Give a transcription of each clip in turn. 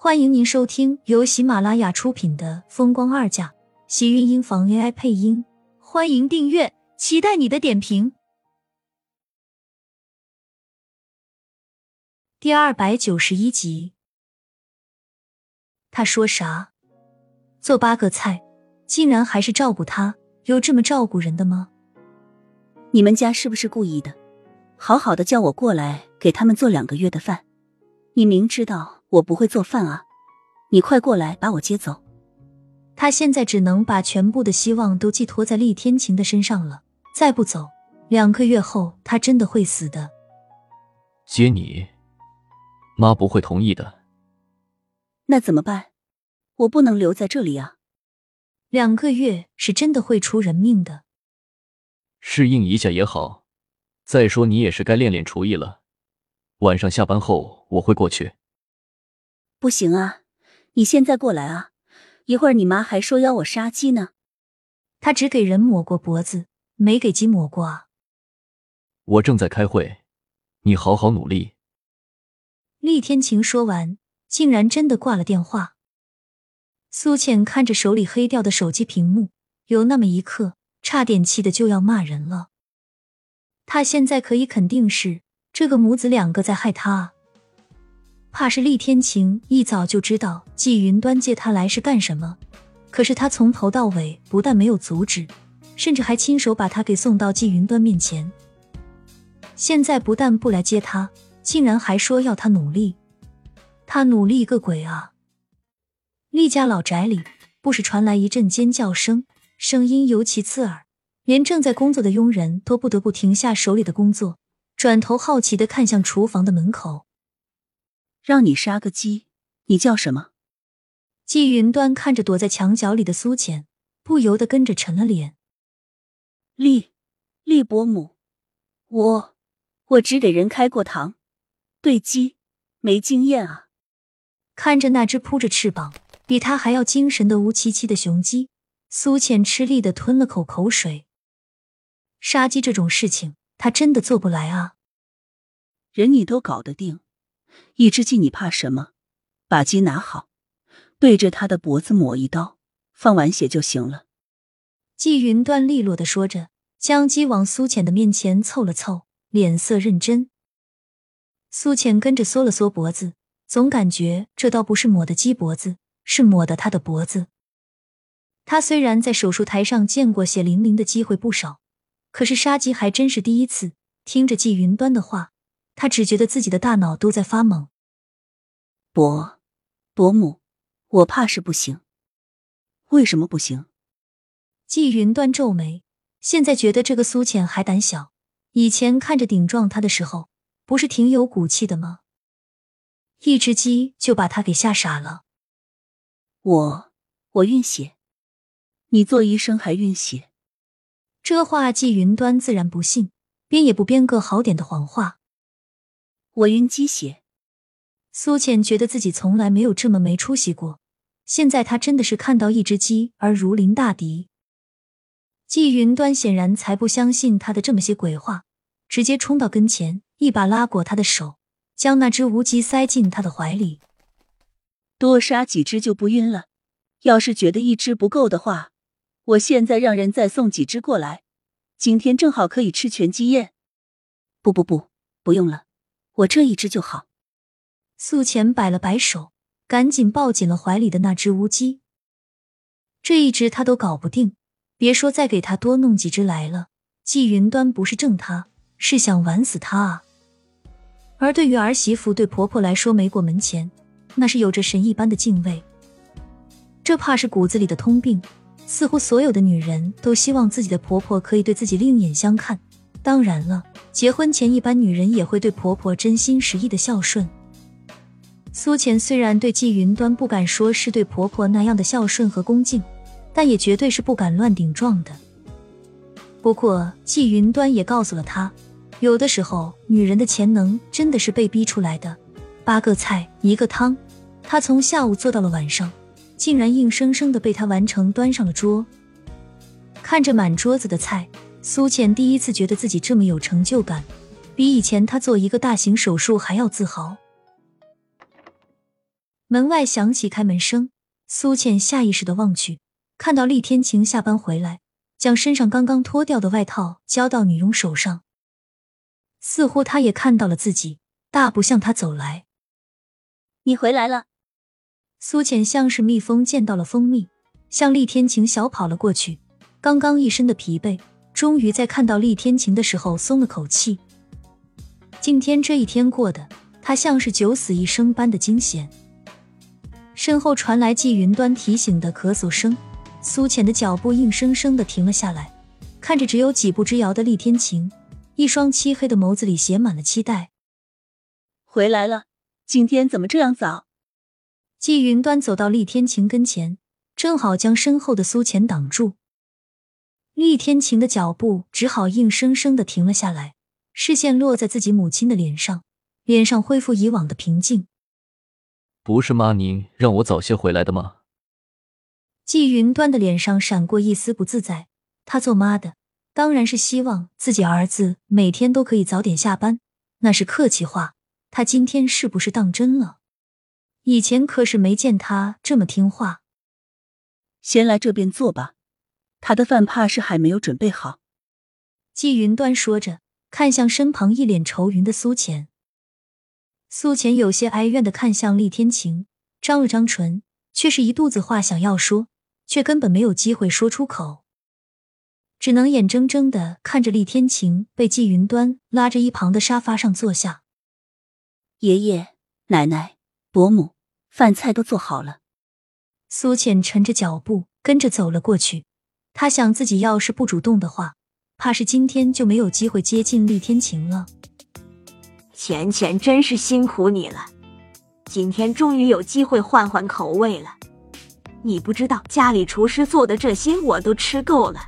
欢迎您收听由喜马拉雅出品的《风光二嫁》，喜运音房 AI 配音。欢迎订阅，期待你的点评。第二百九十一集，他说啥？做八个菜，竟然还是照顾他？有这么照顾人的吗？你们家是不是故意的？好好的叫我过来给他们做两个月的饭，你明知道。我不会做饭啊！你快过来把我接走。他现在只能把全部的希望都寄托在厉天晴的身上了。再不走，两个月后他真的会死的。接你，妈不会同意的。那怎么办？我不能留在这里啊！两个月是真的会出人命的。适应一下也好。再说你也是该练练厨艺了。晚上下班后我会过去。不行啊！你现在过来啊！一会儿你妈还说要我杀鸡呢。他只给人抹过脖子，没给鸡抹过啊。我正在开会，你好好努力。厉天晴说完，竟然真的挂了电话。苏浅看着手里黑掉的手机屏幕，有那么一刻，差点气的就要骂人了。他现在可以肯定是这个母子两个在害他啊。怕是厉天晴一早就知道季云端接他来是干什么，可是他从头到尾不但没有阻止，甚至还亲手把他给送到季云端面前。现在不但不来接他，竟然还说要他努力，他努力个鬼啊！厉家老宅里不时传来一阵尖叫声，声音尤其刺耳，连正在工作的佣人都不得不停下手里的工作，转头好奇的看向厨房的门口。让你杀个鸡，你叫什么？季云端看着躲在墙角里的苏浅，不由得跟着沉了脸。厉厉伯母，我我只给人开过膛，对鸡没经验啊。看着那只扑着翅膀、比他还要精神的乌漆漆的雄鸡，苏浅吃力的吞了口口水。杀鸡这种事情，他真的做不来啊。人你都搞得定。一只鸡，你怕什么？把鸡拿好，对着他的脖子抹一刀，放完血就行了。季云端利落的说着，将鸡往苏浅的面前凑了凑，脸色认真。苏浅跟着缩了缩脖子，总感觉这倒不是抹的鸡脖子，是抹的他的脖子。他虽然在手术台上见过血淋淋的机会不少，可是杀鸡还真是第一次。听着季云端的话。他只觉得自己的大脑都在发懵。伯伯母，我怕是不行。为什么不行？季云端皱眉，现在觉得这个苏浅还胆小。以前看着顶撞他的时候，不是挺有骨气的吗？一只鸡就把他给吓傻了。我我晕血，你做医生还晕血？这话季云端自然不信，编也不编个好点的谎话。我晕鸡血，苏浅觉得自己从来没有这么没出息过。现在他真的是看到一只鸡而如临大敌。季云端显然才不相信他的这么些鬼话，直接冲到跟前，一把拉过他的手，将那只无鸡塞进他的怀里。多杀几只就不晕了。要是觉得一只不够的话，我现在让人再送几只过来。今天正好可以吃全鸡宴。不不不，不用了。我这一只就好。素浅摆了摆手，赶紧抱紧了怀里的那只乌鸡。这一只他都搞不定，别说再给他多弄几只来了。季云端不是正他，是想玩死他啊！而对于儿媳妇对婆婆来说，没过门前，那是有着神一般的敬畏。这怕是骨子里的通病，似乎所有的女人都希望自己的婆婆可以对自己另眼相看。当然了，结婚前一般女人也会对婆婆真心实意的孝顺。苏浅虽然对季云端不敢说是对婆婆那样的孝顺和恭敬，但也绝对是不敢乱顶撞的。不过季云端也告诉了她，有的时候女人的潜能真的是被逼出来的。八个菜一个汤，她从下午做到了晚上，竟然硬生生的被他完成端上了桌。看着满桌子的菜。苏浅第一次觉得自己这么有成就感，比以前她做一个大型手术还要自豪。门外响起开门声，苏倩下意识的望去，看到厉天晴下班回来，将身上刚刚脱掉的外套交到女佣手上，似乎他也看到了自己，大步向他走来。你回来了。苏浅像是蜜蜂见到了蜂蜜，向厉天晴小跑了过去。刚刚一身的疲惫，终于在看到厉天晴的时候松了口气。今天这一天过得，他像是九死一生般的惊险。身后传来季云端提醒的咳嗽声，苏浅的脚步硬生生的停了下来，看着只有几步之遥的厉天晴，一双漆黑的眸子里写满了期待。回来了，今天怎么这样早？季云端走到厉天晴跟前，正好将身后的苏浅挡住。厉天晴的脚步只好硬生生的停了下来，视线落在自己母亲的脸上，脸上恢复以往的平静。不是妈您让我早些回来的吗？季云端的脸上闪过一丝不自在。他做妈的，当然是希望自己儿子每天都可以早点下班，那是客气话。他今天是不是当真了？以前可是没见他这么听话。先来这边坐吧，他的饭怕是还没有准备好。季云端说着，看向身旁一脸愁云的苏浅。苏浅有些哀怨的看向厉天晴，张了张唇，却是一肚子话想要说，却根本没有机会说出口，只能眼睁睁的看着厉天晴被季云端拉着一旁的沙发上坐下。爷爷奶奶。伯母，饭菜都做好了。苏浅沉着脚步跟着走了过去。他想，自己要是不主动的话，怕是今天就没有机会接近厉天晴了。浅浅真是辛苦你了，今天终于有机会换换口味了。你不知道，家里厨师做的这些我都吃够了。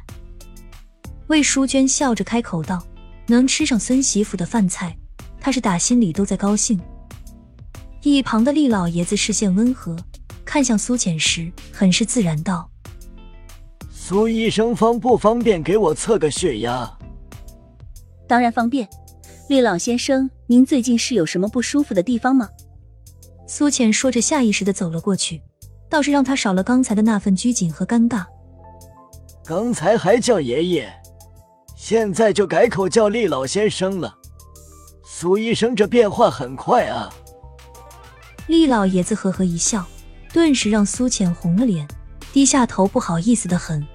魏淑娟笑着开口道：“能吃上孙媳妇的饭菜，她是打心里都在高兴。”一旁的厉老爷子视线温和，看向苏浅时，很是自然道：“苏医生方不方便给我测个血压？”“当然方便。”“厉老先生，您最近是有什么不舒服的地方吗？”苏浅说着，下意识的走了过去，倒是让他少了刚才的那份拘谨和尴尬。刚才还叫爷爷，现在就改口叫厉老先生了。苏医生这变化很快啊！厉老爷子呵呵一笑，顿时让苏浅红了脸，低下头，不好意思的很。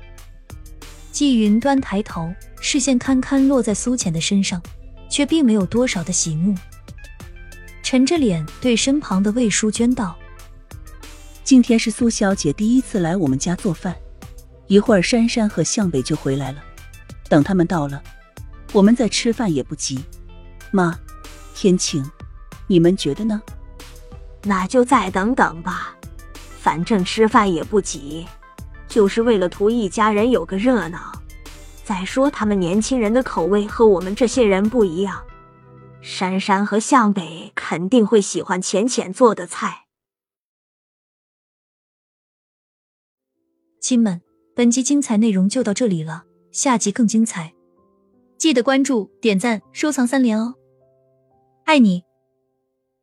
季云端抬头，视线堪堪落在苏浅的身上，却并没有多少的喜怒，沉着脸对身旁的魏淑娟道：“今天是苏小姐第一次来我们家做饭，一会儿珊珊和向北就回来了，等他们到了，我们再吃饭也不急。妈，天晴，你们觉得呢？”那就再等等吧，反正吃饭也不急，就是为了图一家人有个热闹。再说他们年轻人的口味和我们这些人不一样，珊珊和向北肯定会喜欢浅浅做的菜。亲们，本集精彩内容就到这里了，下集更精彩，记得关注、点赞、收藏三连哦，爱你。